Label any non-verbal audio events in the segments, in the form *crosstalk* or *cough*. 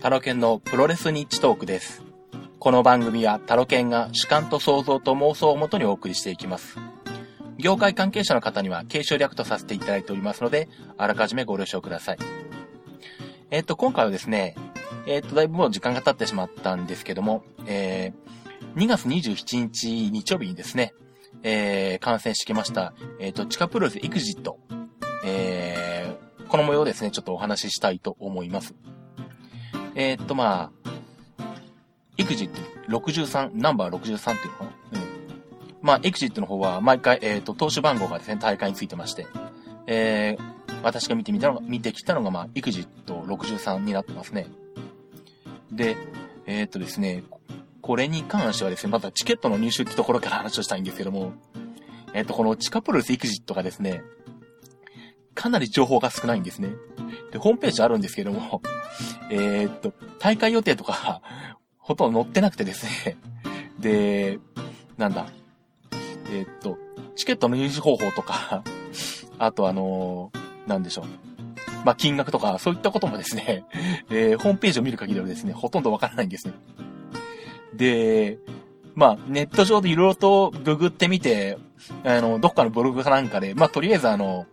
タロケンのプロレスニッチトークです。この番組はタロケンが主観と想像と妄想をもとにお送りしていきます。業界関係者の方には継承略とさせていただいておりますので、あらかじめご了承ください。えっ、と、今回はですね、えっ、と、だいぶもう時間が経ってしまったんですけども、えー、2月27日日曜日にですね、えー、観戦してきました、えっ、と、地下プロレスエクジット、えー、この模様をですね、ちょっとお話ししたいと思います。えーっと、まあ、エクジット63、ナンバー63っていうのかな？うん。まあ、エクジットの方は毎回、えーっと、投手番号がですね、大会についてまして、えー、私が見てみたのが、見てきたのが、まあ、エクジット63になってますね。で、えーっとですね、これに関してはですね、まずはチケットの入手ってところから *laughs* 話をしたいんですけども、えっと、この地下プロレスエクジットがですね、かなり情報が少ないんですね。で、ホームページあるんですけども、えーっと、大会予定とか、*laughs* ほとんど載ってなくてですね。*laughs* で、なんだ。えーっと、チケットの入手方法とか、*laughs* あとあのーなんでしょう。まあ、金額とか、そういったこともですね、えーホームページを見る限りはですね、ほとんどわからないんですね。で、まあ、ネット上でいろいろとググってみて、あの、どっかのブログかなんかで、まあ、とりあえずあの、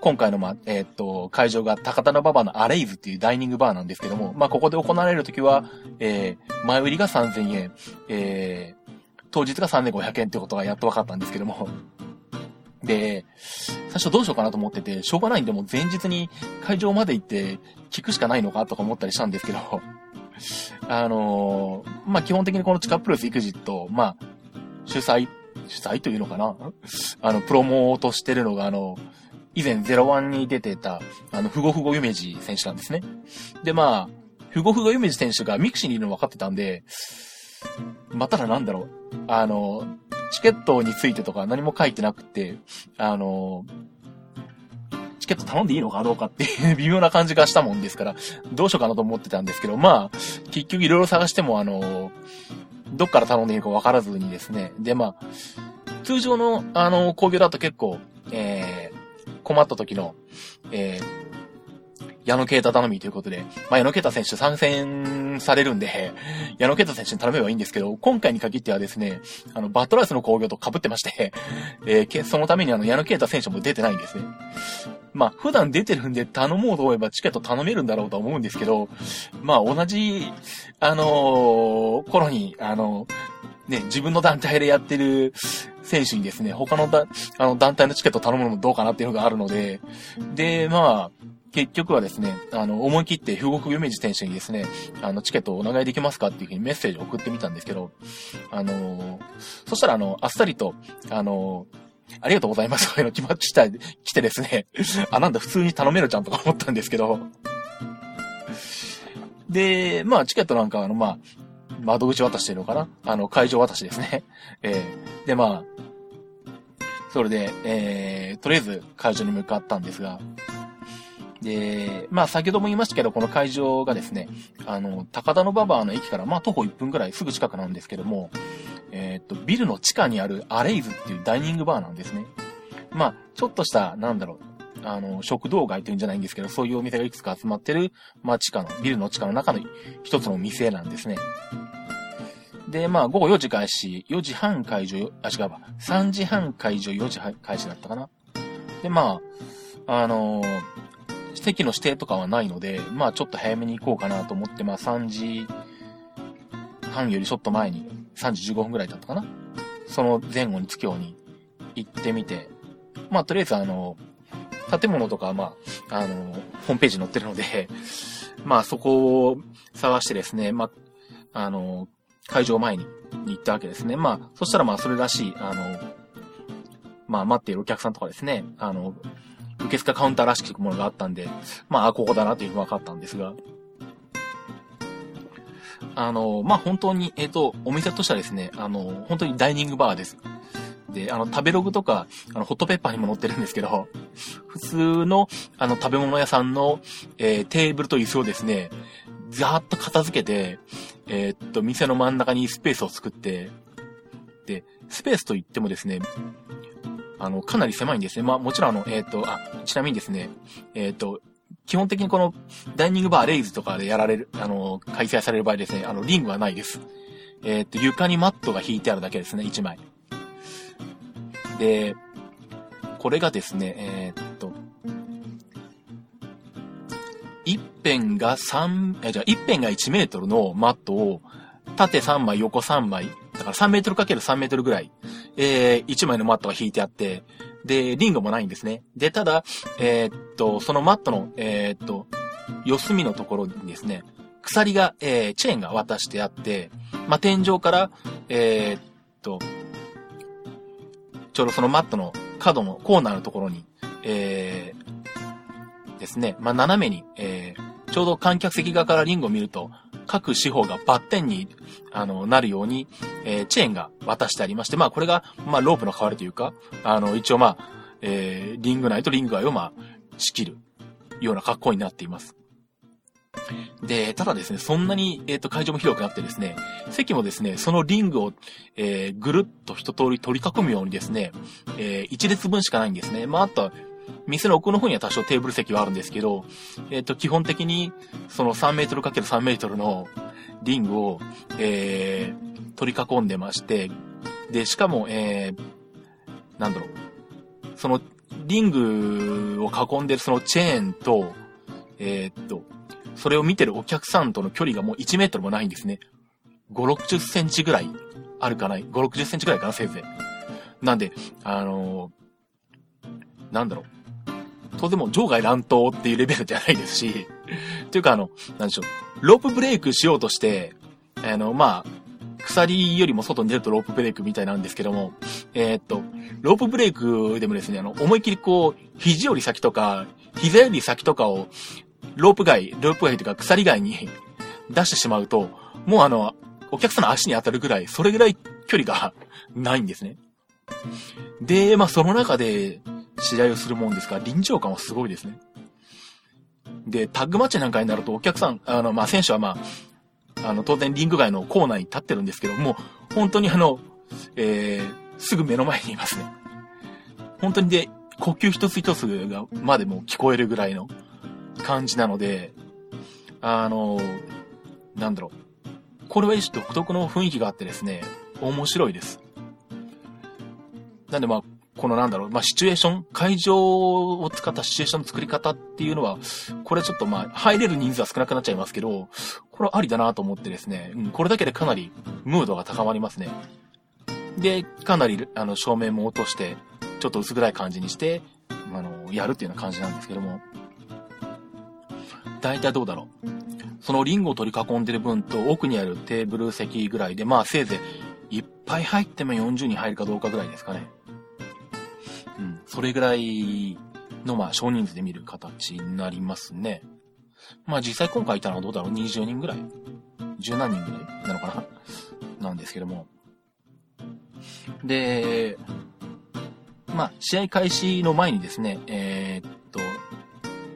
今回の、まあ、えーっと、会場が高田馬場のアレイズっていうダイニングバーなんですけども、まあ、ここで行われるときは、えー、前売りが3000円、えー、当日が3500円ってことがやっと分かったんですけども、で、最初どうしようかなと思ってて、しょうがないんでもう前日に会場まで行って聞くしかないのかとか思ったりしたんですけど、*laughs* あのーまあ、基本的にこの地下プロレスエクジット、まあ、主催、主催というのかな？あの、プロモートしてるのが、あの、以前01に出てた、あの、ふごふごゆめじ選手なんですね。で、まあ、ふごふごゆめじ選手がミクシーにいるの分かってたんで、ま、ただなんだろう。あの、チケットについてとか何も書いてなくて、あの、チケット頼んでいいのかどうかっていう微妙な感じがしたもんですから、どうしようかなと思ってたんですけど、まあ、結局いろいろ探しても、あの、どっから頼んでいいのか分からずにですね。で、まあ、通常の、あの、工業だと結構、困った時の、えー、矢野啓太頼みということで、まあ、矢野啓太選手参戦されるんで、矢野啓太選手に頼めばいいんですけど、今回に限ってはですね、あの、バトラスの工業と被ってまして、えー、そのためにあの、矢野啓太選手も出てないんですね。まあ、普段出てるんで頼もうと思えばチケット頼めるんだろうとは思うんですけど、まあ、同じ、あのー頃に、あのね、自分の団体でやってる選手にですね、他のだ、あの、団体のチケット頼むのもどうかなっていうのがあるので、で、まあ、結局はですね、あの、思い切って、富国夢二選手にですね、あの、チケットをお願いできますかっていうふうにメッセージを送ってみたんですけど、あのーそしたら、あの、あっさりと、あのーありがとうございますというの決まってきた、来てですね、あ、なんだ、普通に頼めるじゃんとか思ったんですけど、で、まあ、チケットなんか、あの、まあ、窓口渡してるのかな？あの、会場渡しですね。*laughs* えーで、まあ、それで、えー、とりあえず会場に向かったんですが、で、まあ先ほども言いましたけど、この会場がですね、あの、高田馬場の駅からまあ徒歩1分ぐらいすぐ近くなんですけども、えーっと、ビルの地下にあるアレイズっていうダイニングバーなんですね。まあ、ちょっとした、なんだろう、あの、食堂街っていうんじゃないんですけど、そういうお店がいくつか集まってる、まあ地下の、ビルの地下の中の一つの店なんですね。で、まあ、午後4時開始、4時半会場、あ、違うわ、3時半会場、4時開始だったかな。で、まあ、あのー席の指定とかはないので、まあ、ちょっと早めに行こうかなと思って、まあ、3時半よりちょっと前に、3時15分ぐらいだったかな。その前後に着くように行ってみて、まあ、とりあえずあの、建物とかまあ、あの、ホームページに載ってるので、まあ、そこを探してですね、まあ、あの、会場前に行ったわけですね。まあ、そしたらまあ、それらしい、あの、まあ、待っているお客さんとかですね、あの、受付カウンターらしきものがあったんで、まあ、ここだなというふうに分かったんですが、あの、まあ、本当に、えっ、と、お店としてはですね、あの、本当にダイニングバーです。で、あの、食べログとか、あの、ホットペッパーにも載ってるんですけど、普通の、あの、食べ物屋さんの、えーテーブルと椅子をですね、ざーっと片付けて、えーっと、店の真ん中にスペースを作って、で、スペースといってもですね、あの、かなり狭いんですね。まあ、もちろんあの、えーっと、あ、ちなみにですね、えっと、基本的にこのダイニングバーレイズとかでやられる、あの、開催される場合ですね、あの、リングはないです。え、っと、床にマットが引いてあるだけですね、1枚。で、これがですね、えー、っ辺が3、え、じゃあ一辺が1メートルのマットを、縦3枚、横3枚、だから3メートルかける3メートルぐらい、えー、枚のマットが引いてあって、で、リングもないんですね。で、ただ、えー、っと、そのマットの、えー、っと、四隅のところにですね、鎖が、えー、チェーンが渡してあって、まあ、天井から、えー、っと、ちょうどそのマットの角のコーナーのところに、えー、ですね、まあ、斜めに、えー、ちょうど観客席側からリングを見ると、各四方がバッテンに、あの、なるように、えー、チェーンが渡してありまして、まあ、これが、まあ、ロープの代わりというか、あの、一応まあ、えー、リング内とリング外をまあ、仕切るような格好になっています。で、ただですね、そんなに、えっ、ー、と、会場も広くなってですね、席もですね、そのリングを、えー、ぐるっと一通り取り囲むようにですね、えー、一列分しかないんですね。まあ、あとは、店の奥の方には多少テーブル席はあるんですけど、えっ、ー、と、基本的に、その3メートル ×3 メートルのリングを、えー、取り囲んでまして、で、しかも、えー、なんだろう、その、リングを囲んでるそのチェーンと、えー、っと、それを見てるお客さんとの距離がもう1メートルもないんですね。5、60センチぐらいあるかない ?5、60センチぐらいかな、せいぜい。なんで、あのー、なんだろう。当然も場外乱闘っていうレベルじゃないですし、*laughs* というかあの、なんでしょう、ロープブレイクしようとして、あの、まあ、鎖よりも外に出るとロープブレイクみたいなんですけども、えー、っと、ロープブレイクでもですね、あの、思いっきりこう、肘より先とか、膝より先とかを、ロープ外、ロープ外というか鎖外に *laughs* 出してしまうと、もうあの、お客さんの足に当たるぐらい、それぐらい距離がないんですね。で、まあその中で、試合をするもんですから、臨場感はすごいですね。で、タッグマッチなんかになるとお客さん、あの、まあ、選手はまあ、あの、当然リング外のコーナーに立ってるんですけども、本当にあの、えー、すぐ目の前にいますね。本当にで、呼吸一つ一つが、までも聞こえるぐらいの感じなので、あの、なんだろう。これは一種独特の雰囲気があってですね、面白いです。なんでまあ、このなんだろう、まあ、シチュエーション、会場を使ったシチュエーションの作り方っていうのは、これちょっとまあ、入れる人数は少なくなっちゃいますけど、これはありだなと思ってですね、うん、これだけでかなりムードが高まりますね。で、かなり、あの、照明も落として、ちょっと薄暗い感じにして、あの、やるっていうような感じなんですけども、大体どうだろう。そのリンゴを取り囲んでる分と奥にあるテーブル席ぐらいで、まあせいぜいいっぱい入っても40人入るかどうかぐらいですかね。それぐらいの、まあ、少人数で見る形になりますね。まあ、実際今回いたのはどうだろう ?20 人ぐらい ?10 何人ぐらいなのかな？なんですけども。で、まあ、試合開始の前にですね、えー、っと、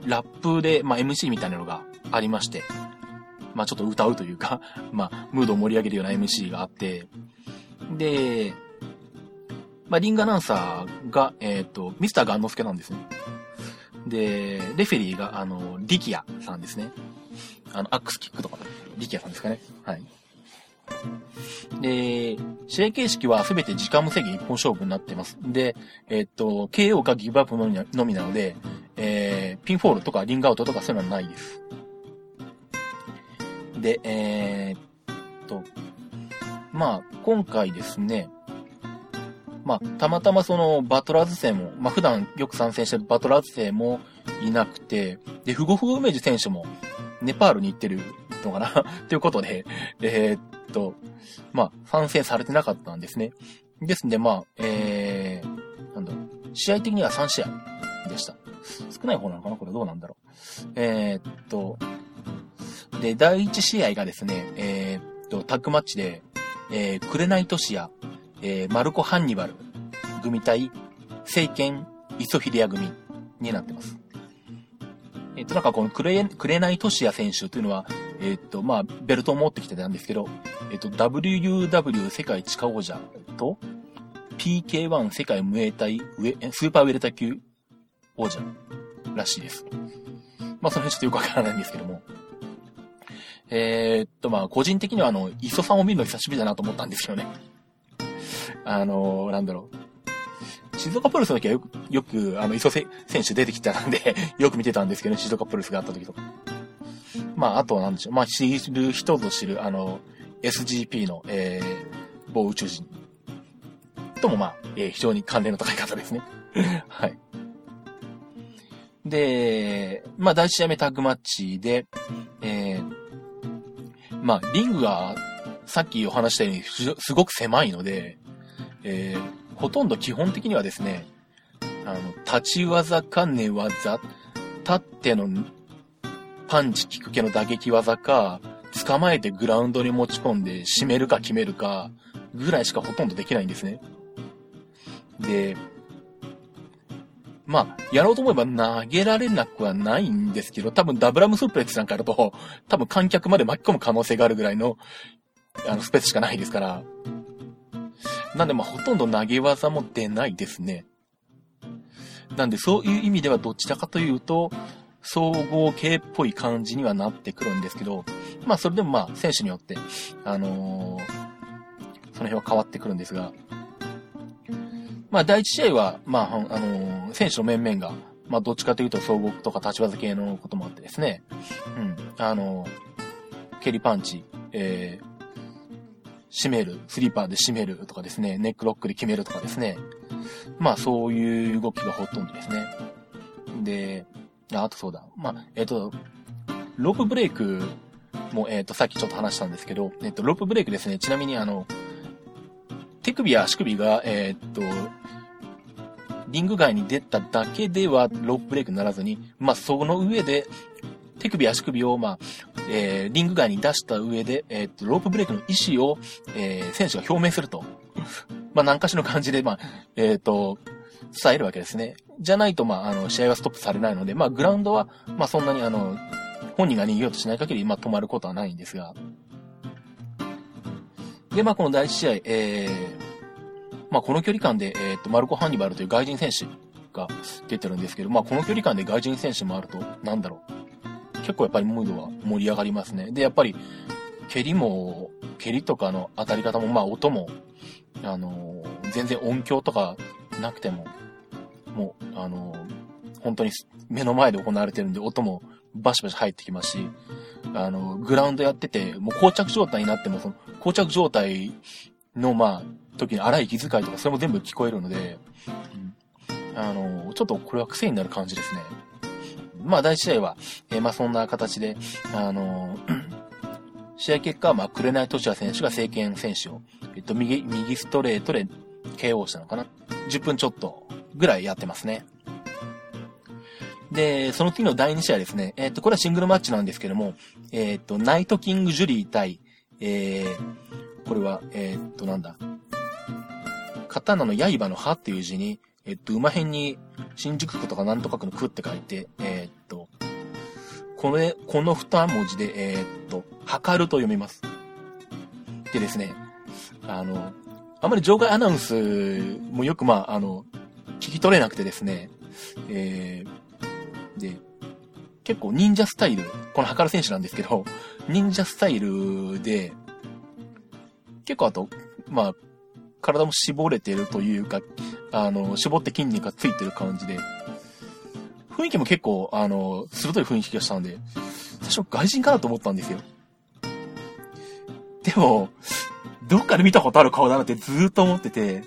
ラップで、まあ、MC みたいなのがありまして、まあ、ちょっと歌うというか、*laughs* まあ、ムードを盛り上げるような MC があって、で、まあ、リングアナウンサーが、えっ、ー、と、ミスターガンノスケなんですね。で、レフェリーが、あの、リキアさんですね。あの、アックスキックとか、リキアさんですかね。はい。で、試合形式はすべて時間無制限一本勝負になってます。で、えっ、ー、と、KO かギブアップのみなので、えー、ピンフォールとかリングアウトとかそういうのはないです。で、えー、っと、まあ、今回ですね、まあ、たまたまそのバトラーツ勢も、まあ、普段よく参戦してるバトラーツ勢もいなくて、で、フゴフゴゆめじ選手もネパールに行ってるのかな？*laughs* ということで、えー、っと、まあ、参戦されてなかったんですね。ですんで、まあ、えー、なんだろう、試合的には3試合でした。少ない方なのかな？これどうなんだろう。えー、っと、で、第1試合がですね、えー、っと、タッグマッチで、えー、クレナイトシアえー、マルコ・ハンニバル組対聖剣イソフィリア組になってます。えっ、と、なんかこのクレ、クレナイトシア選手というのは、えっ、と、まあ、ベルトを持ってきてたんですけど、えっ、と、WUW 世界地下王者と、PK1 世界無栄体、スーパーウェルタ級王者らしいです。まあ、その辺ちょっとよくわからないんですけども。え、っと、まあ、個人的にはあの、磯さんを見るの久しぶりだなと思ったんですよね。あのー、なんだろう。静岡プロレスの時はよく、よく、あの、磯選手出てきたんで *laughs* よく見てたんですけど、静岡プロレスがあった時とか。まあ、あとはなんでしょう。まあ、知る人ぞ知る、あの、SGP の、えー、某宇宙人とも、まあ、えー、非常に関連の高い方ですね。*laughs* はい。で、まあ、第一試合目タッグマッチで、えー、まあ、リングが、さっきお話したように、すごく狭いので、えー、ほとんど基本的にはですね、あの、立ち技か寝技、立ってのパンチ効く系の打撃技か、捕まえてグラウンドに持ち込んで締めるか決めるか、ぐらいしかほとんどできないんですね。で、まあ、やろうと思えば投げられなくはないんですけど、多分ダブラムスープレッツなんかだと、多分観客まで巻き込む可能性があるぐらいの、あの、スペースしかないですから。なんでまあ、ほとんど投げ技も出ないですね。なんで、そういう意味ではどちらかというと、総合系っぽい感じにはなってくるんですけど、まあ、それでもまあ、選手によって、あのー、その辺は変わってくるんですが、まあ、第一試合は、まあ、あのー、選手の面々が、まあ、どっちかというと、総合とか立ち技系のこともあってですね、うん、あのー、蹴りパンチ、えー、締める、スリーパーで締めるとかですね、ネックロックで決めるとかですね。まあ、そういう動きがほとんどですね。で、あ、とそうだ。まあ、えっ、ー、と、ロープブレイクも、えっ、ー、と、さっきちょっと話したんですけど、えっ、ー、と、ロープブレイクですね。ちなみに、あの、手首や足首が、えっと、リング外に出ただけではロープブレイクにならずに、まあ、その上で、手首、足首を、まあ、えー、リング外に出した上で、えー、と、ロープブレイクの意思を、えー、選手が表明すると。*laughs* まあ、何かしらの感じで、まあ、えー、と、伝えるわけですね。じゃないと、まあ、あの、試合はストップされないので、まあ、グラウンドは、まあ、そんなに、あの、本人が逃げようとしない限り、まあ、止まることはないんですが。で、まあ、この第一試合、えー、まあ、この距離感で、えっ、と、マルコ・ハンニバルという外人選手が出てるんですけど、まあ、この距離感で外人選手もあると、なんだろう。結構やっぱりムードは盛り上がりますね。で、やっぱり、蹴りも、蹴りとかの当たり方も、まあ、音も、あのー、全然音響とかなくても、もう、あのー、本当に目の前で行われてるんで、音もバシバシ入ってきますし、あの、グラウンドやってて、もう膠着状態になっても、その、膠着状態の、まあ、時に荒い息遣いとか、それも全部聞こえるので、うん、あの、ちょっとこれは癖になる感じですね。まあ、第一試合は、えー、まあ、そんな形で、あの、*clears throat* 試合結果は、まあ、紅俊也選手が聖剣選手を、えっと、右、右ストレートで KO したのかな。10分ちょっとぐらいやってますね。で、その次の第2試合ですね。えっと、これはシングルマッチなんですけども、えっと、ナイトキング・ジュリー対、えー、これは、え、っと、なんだ。刀の刃の刃っていう字に、えっと、馬辺に新宿区とかなんとか区の区って書いて、え、と、これ、この二文字で、えー、っと、測ると読みます。でですね、あの、あまり場外アナウンスもよく、まあ、あの、聞き取れなくてですね、えー、で、結構忍者スタイル、この測る選手なんですけど、忍者スタイルで、結構あと、まあ、体も絞れてるというか、あの、絞って筋肉がついてる感じで、雰囲気も結構、あの、鋭い雰囲気がしたんで、最初外人かなと思ったんですよ。でも、どっかで見たことある顔だなってずーっと思ってて、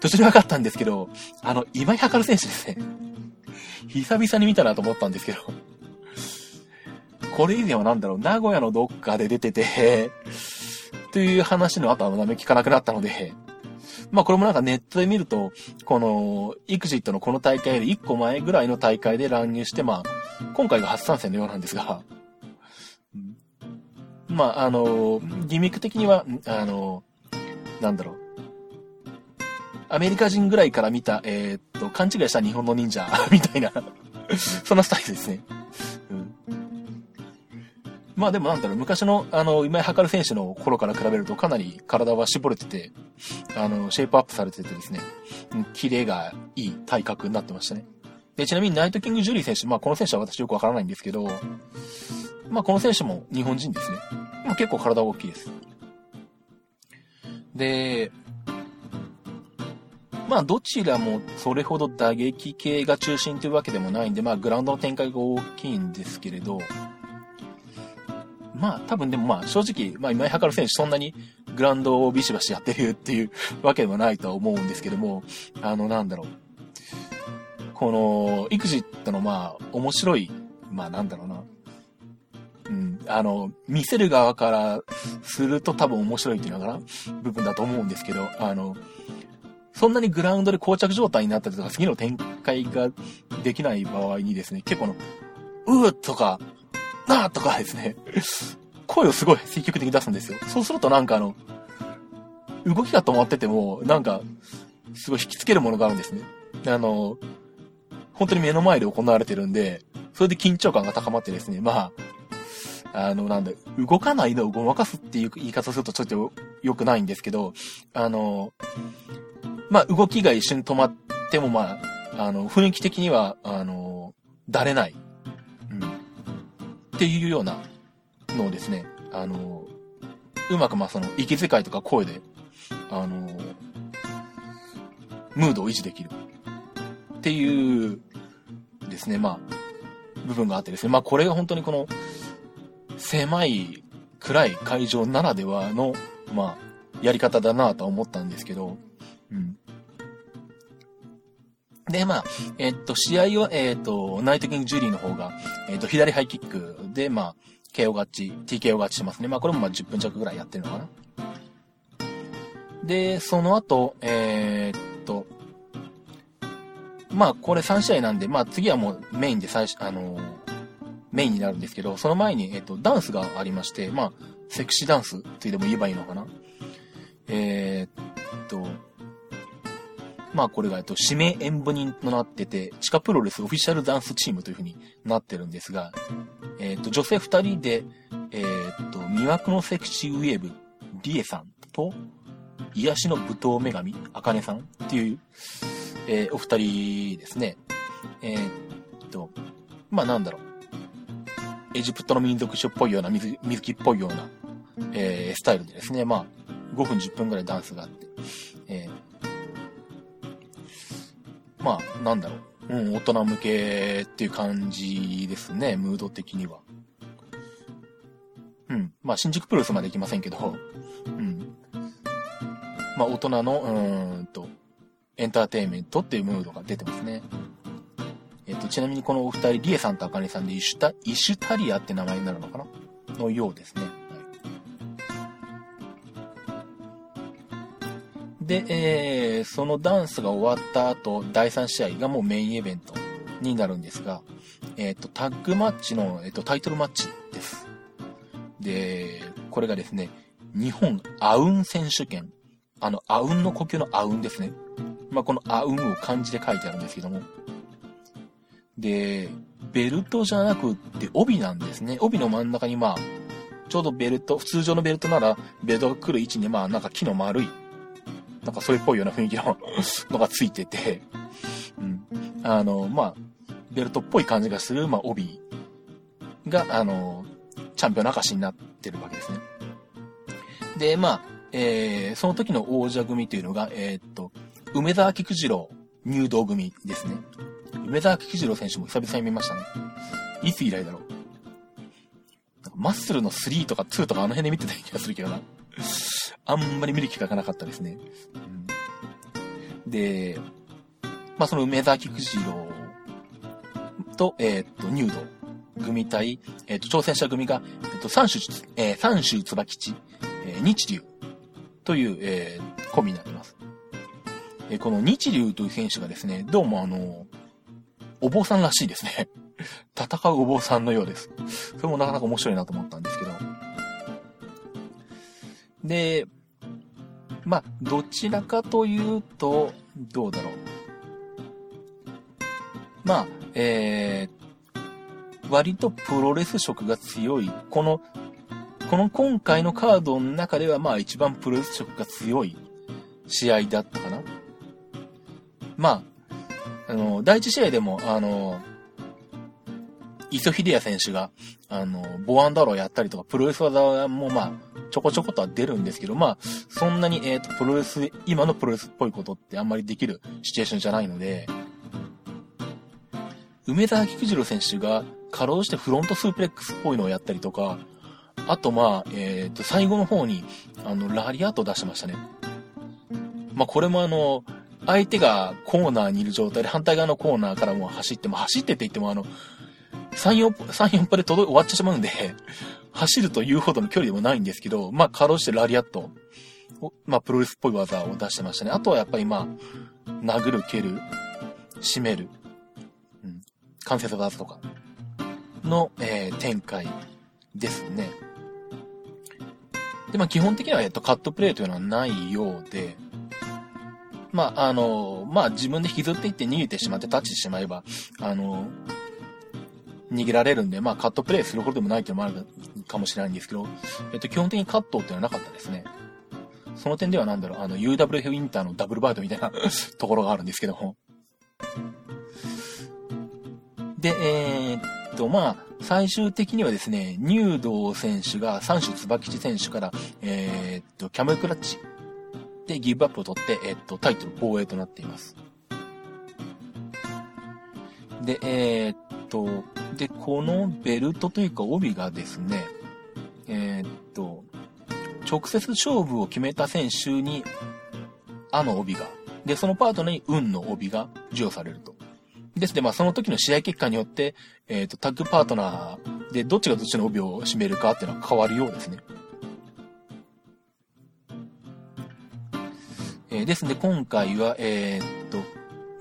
途中で分かったんですけど、あの、今井る選手ですね。久々に見たなと思ったんですけど、これ以前はなんだろう、名古屋のどっかで出てて、という話の後はなめ聞かなくなったので、まあこれもなんかネットで見ると、この、イクジットのこの大会より1個前ぐらいの大会で乱入して、まあ、今回が初参戦のようなんですが、まあ、あの、ギミック的には、あの、なんだろう。アメリカ人ぐらいから見た、えー、っと、勘違いした日本の忍者みたいなそんなスタイルですね。まあでもなんだろう、昔の、あの、今井測選手の頃から比べるとかなり体は絞れてて、あの、シェイプアップされててですね、キレがいい体格になってましたね。で、ちなみにナイトキング・ジュリー選手、まあこの選手は私よくわからないんですけど、まあこの選手も日本人ですね。まあ結構体大きいです。で、まあどちらもそれほど打撃系が中心というわけでもないんで、まあグラウンドの展開が大きいんですけれど、まあ多分でもまあ正直、まあ今井る選手そんなにグランドをビシバシやってるっていうわけでもないとは思うんですけども、あのなんだろう。この、育児ってのまあ面白い、まあなんだろうな。うん、あの、見せる側からすると多分面白いっていうのかな部分だと思うんですけど、あの、そんなにグラウンドで膠着状態になったりとか、次の展開ができない場合にですね、結構の、うーとか、なーとかですね、声をすごい積極的に出すんですよ。そうするとなんかあの、動きが止まってても、なんか、すごい引きつけるものがあるんですね。あの、本当に目の前で行われてるんで、それで緊張感が高まってですね、まあ、あの、なんだ、動かないのをごまかすっていう言い方するとちょっと良くないんですけど、あの、まあ、動きが一瞬止まっても、まあ、あの、雰囲気的には、あの、だれない。っていうようなのをですね、あの、うまくまあその、息遣いとか声で、あの、ムードを維持できる。っていう、ですね、まあ、部分があってですね、まあこれが本当にこの、狭い、暗い会場ならではの、まあ、やり方だなとは思ったんですけど、うん。で、まあ、えっと、試合は、えっと、ナイトキング・ジュリーの方が、えっと、左ハイキックで、まあ、KO 勝ち、TKO 勝ちしてますね。まあ、これもまあ10分弱ぐらいやってるのかな。で、その後、えー、っと、まあ、これ3試合なんで、まあ、次はもうメインで最初、あのー、メインになるんですけど、その前に、えっと、ダンスがありまして、まあ、セクシーダンスってでも言えばいいのかな。えー、っと、まあこれが、えっと、指名演舞人となってて、地下プロレスオフィシャルダンスチームという風になってるんですが、えっと、女性二人で、えっと、魅惑のセクシーウェーブ、リエさんと、癒しの舞踏女神、あかねさんっていう、えー、お二人ですね。えー、っと、まあなんだろう。エジプトの民族種っぽいような、水水着っぽいような、えー、スタイルでですね、まあ、5分10分ぐらいダンスがあって、まあ、なんだろう。うん、大人向けっていう感じですね、ムード的には。うん。まあ、新宿プロレスまで行きませんけど、うん。まあ、大人の、うーんと、エンターテインメントっていうムードが出てますね。えっと、ちなみにこのお二人、リエさんとアカネさんでイシュタ、イシュタリアって名前になるのかな？のようですね。で、えー、そのダンスが終わった後、第3試合がもうメインイベントになるんですが、えっ、ー、と、タッグマッチの、えーと、タイトルマッチです。で、これがですね、日本アウン選手権。あの、アウンの呼吸のアウンですね。まあ、このアウンを漢字で書いてあるんですけども。で、ベルトじゃなくって帯なんですね。帯の真ん中にまあ、ちょうどベルト、通常のベルトなら、ベルトが来る位置にまあ、なんか木の丸いなんかそれっぽいような雰囲気ののがついてて、うん。あの、まあ、ベルトっぽい感じがする、まあ、帯が、あの、チャンピオンの証になってるわけですね。で、まあ、えー、その時の王者組というのが、えー、っと、梅沢菊次郎入道組ですね。梅沢菊次郎選手も久々に見ましたね。いつ以来だろう。マッスルの3とか2とかあの辺で見てた気がするけどな。あんまり見る機会がなかったですね。うん、で、まあ、その梅沢菊次郎と、えー、っと、入道組対、えー、っと、挑戦者組が、えー、っと、三州、えー、三州椿地、えー、日流という、えー、コンビになってます。えー、この日流という選手がですね、どうもあの、お坊さんらしいですね。*laughs* 戦うお坊さんのようです。それもなかなか面白いなと思ったんですけど。で、まあ、どちらかというと、どうだろう。まあ、えー、割とプロレス色が強い、この、この今回のカードの中ではまあ一番プロレス色が強い試合だったかな。まあ、あの、第一試合でも、あの、磯秀也選手が、あの、ボアンダローやったりとか、プロレス技もまあ、ちょこちょことは出るんですけど、まあ、そんなに、えっ、ー、と、プロレス、今のプロレスっぽいことってあんまりできるシチュエーションじゃないので、梅沢菊次郎選手が、かろうしてフロントスープレックスっぽいのをやったりとか、あとまあ、えっ、ー、と、最後の方に、あの、ラリアット出してましたね。まあ、これもあの、相手がコーナーにいる状態で反対側のコーナーからも走って、も走ってって言ってもあの、3、4、3、4歩で届終わってしまうんで、*laughs* 走るというほどの距離でもないんですけど、まあ、かろうしてラリアットを、まあ、プロレスっぽい技を出してましたね。あとはやっぱりまあ、殴る、蹴る、締める、うん、関節技とかの、えー、展開ですね。で、まあ、基本的には、えっと、カットプレイというのはないようで、まあ、あの、まあ、自分で引きずっていって逃げてしまってタッチしてしまえば、あの、逃げられるんで、まあ、カットプレイするほどでもないっていうのもあるかもしれないんですけど、えっと、基本的にカットっていうのはなかったですね。その点ではなんだろう、あの、UWF ウィンターのダブルバイトみたいな *laughs* ところがあるんですけども。で、えー、っと、まあ、最終的にはですね、入道選手が三種椿地選手から、えー、っと、キャメルクラッチで、ギブアップを取って、えっと、タイトル防衛となっています。で、えー、っと、で、このベルトというか帯がですね、えー、っと、直接勝負を決めた選手に、あの帯が、で、そのパートナーに運の帯が授与されると。ですで、まあ、その時の試合結果によって、えっ、と、タッグパートナーでどっちがどっちの帯を締めるかっていうのは変わるようですね。えー、ですんで、今回は、えー、っと、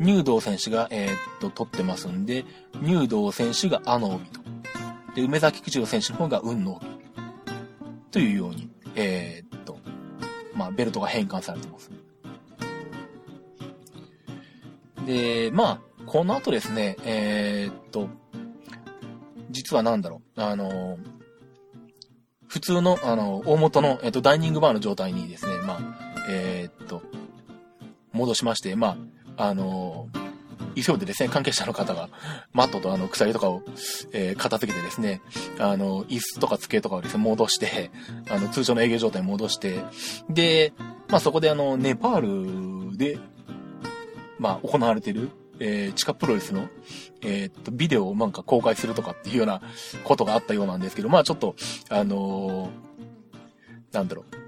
入道選手が、えー、っと、取ってますんで、入道選手があの帯と。で、梅崎九郎選手の方が運の帯。というように、えー、っと、まあ、ベルトが変換されてます。で、まあ、この後ですね、えー、っと、実はなんだろう、あの、普通の、あの、大元の、えっと、ダイニングバーの状態にですね、まあ、えー、っと、戻しまして、まあ、あの、急いでですね、関係者の方が、マットとあの、鎖とかを、えー、片付けてですね、あの、椅子とか机とかをですね、戻して、あの、通常の営業状態に戻して、で、まあ、そこであの、ネパールで、まあ、行われてる、えー、地下プロレスの、えー、っと、ビデオをなんか公開するとかっていうようなことがあったようなんですけど、まあ、ちょっと、あのー、なんだろう、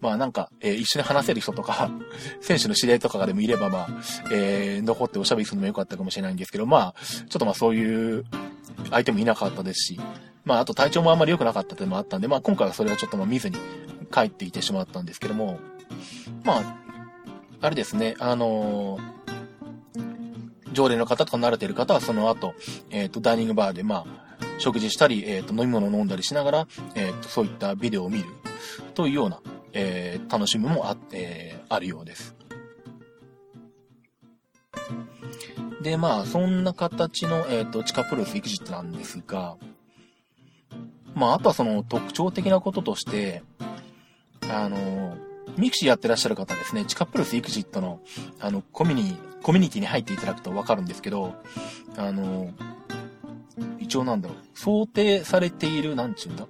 まあなんか、えー、一緒に話せる人とか、*laughs* 選手の知り合いとかがでもいれば、まあ、えー、残っておしゃべりするのもよかったかもしれないんですけど、まあ、ちょっとまあそういう相手もいなかったですし、まああと体調もあんまり良くなかったっのもあったんで、まあ今回はそれはちょっとまあ見ずに帰っていてしまったんですけども、まあ、あれですね、あのー、常連の方とか慣れてる方はその後、えっ、ー、と、ダイニングバーでまあ、食事したり、えっ、ー、と、飲み物を飲んだりしながら、えっ、と、そういったビデオを見るというような、えー、楽しみもあって、あるようです。で、まあ、そんな形の、えっ、ー、と、地下プロレス EXITなんですが、まあ、あとはその特徴的なこととして、あの、 mixi やってらっしゃる方ですね、地下プロレス EXITの、あの、コミュニ、コミュニティに入っていただくとわかるんですけど、あの、一応なんだろう、想定されている、なんちゅうんだ？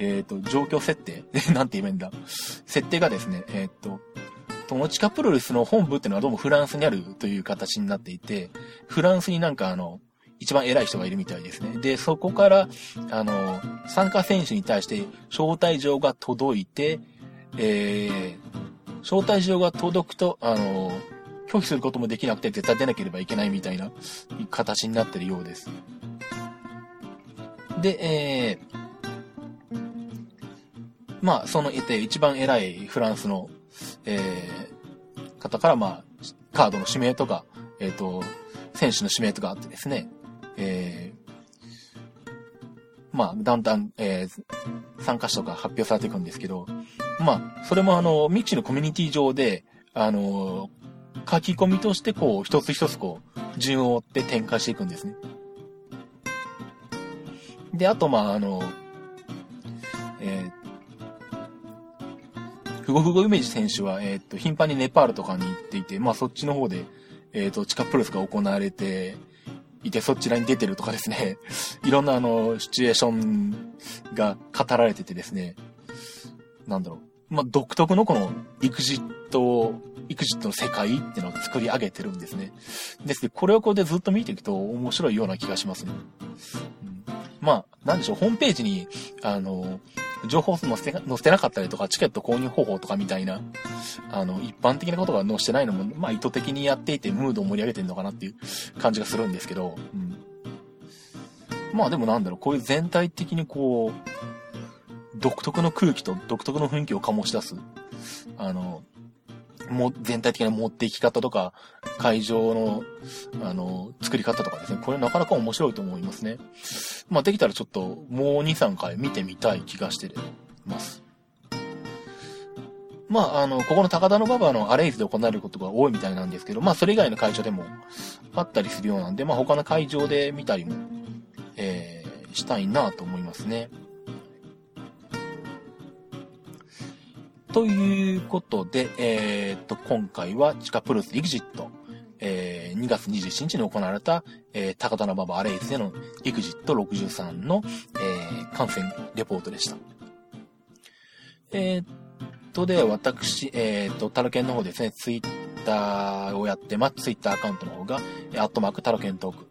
えっ、ー、と、状況設定？*laughs* なんて言えばいいんだ？設定がですね、えっ、ー、と、友近プロレスの本部っていうのはどうもフランスにあるという形になっていて、フランスになんかあの、一番偉い人がいるみたいですね。で、そこから、あの、参加選手に対して招待状が届いて、えー、招待状が届くと、あの、拒否することもできなくて絶対出なければいけないみたいな形になってるようです。で、えー、まあ、その、えて、一番偉いフランスの、えー、方から、まあ、カードの指名とか、えっ、ー、と、選手の指名とかあってですね、えー、まあ、だんだん、えー、参加者とか発表されていくんですけど、まあ、それもあの、 mixi のコミュニティ上で、あの、書き込みとしてこう、一つ一つこう、順を追って展開していくんですね。で、あと、まあ、あの、えー、ふごふごイメージ選手は、えー、っと、頻繁にネパールとかに行っていて、まあそっちの方で、えっ、と、地下プロレスが行われていて、そちらに出てるとかですね、*laughs* いろんなあの、シチュエーションが語られててですね、なんだろう。まあ、独特のこの、エクジット、エクジットの世界っていうのを作り上げてるんですね。ですで、これをこうでずっと見ていくと面白いような気がしますね。うん、まあ、なんでしょう、ホームページに、あの、情報載せ、載せてなかったりとか、チケット購入方法とかみたいな、あの、一般的なことが載せてないのも、まあ意図的にやっていて、ムードを盛り上げてるのかなっていう感じがするんですけど、うん。まあでもなんだろう、こういう全体的にこう、独特の空気と独特の雰囲気を醸し出す、あの、も、全体的な持っていき方とか、会場の、あの、作り方とかですね、これなかなか面白いと思いますね。まあ、できたらちょっと、もう2、3回見てみたい気がしてます。まあ、あの、ここの高田の馬場のアレイズで行われることが多いみたいなんですけど、まあ、それ以外の会場でもあったりするようなんで、まあ、他の会場で見たりも、えー、したいなと思いますね。ということで、えー、っと、今回は地下プロレスエグジット、えー、2月27日に行われた、えー、高田馬場アレイズでのエグジット63の、えー、観戦レポートでした。えー、っと、で、私、えー、っと、タロケンの方ですね、ツイッターをやってます。ツイッターアカウントの方が、アットマークタロケントーク、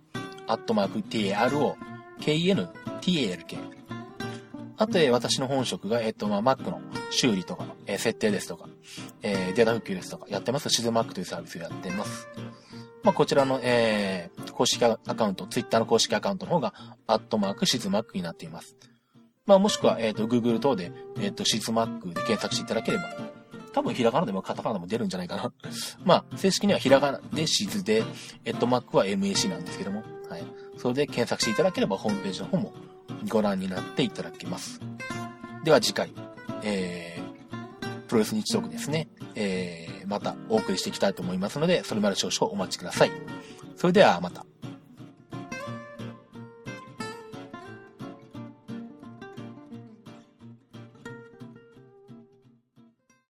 アットマーク TARO、KN、TALK、あと、え私の本職が、えっと、まあ、Mac の修理とか、え設定ですとか、えデータ復旧ですとか、やってます。シズマックというサービスをやってます。まあ、こちらの、えー、公式アカウント、Twitter の公式アカウントの方が、アットマークシズマックになっています。まあ、もしくは、えっ、ー、と、Google 等で、えっ、ー、と、シズマックで検索していただければ、多分ひらがなでもカタカナでも出るんじゃないかな。*laughs* まあ、正式にはひらがなでシズで、えっ、と、マックは MAC なんですけども、はい。それで検索していただければ、ホームページの方もご覧になっていただけます。では次回、えー、プロレス日トークですね、えー、またお送りしていきたいと思いますので、それまで少々お待ちください。それではまた。